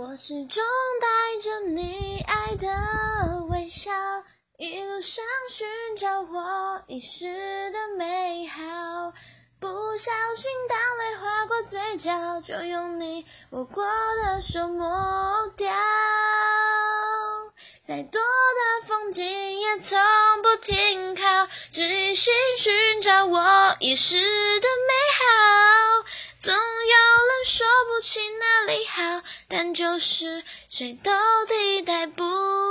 我始终带着你爱的微笑，一路上寻找我遗失的美好。不小心，当泪划过嘴角，就用你握过的手抹掉。再多的风景也从不停靠，只心寻找我遗失的美好。总有人说不清哪里好，就是谁都替代不了。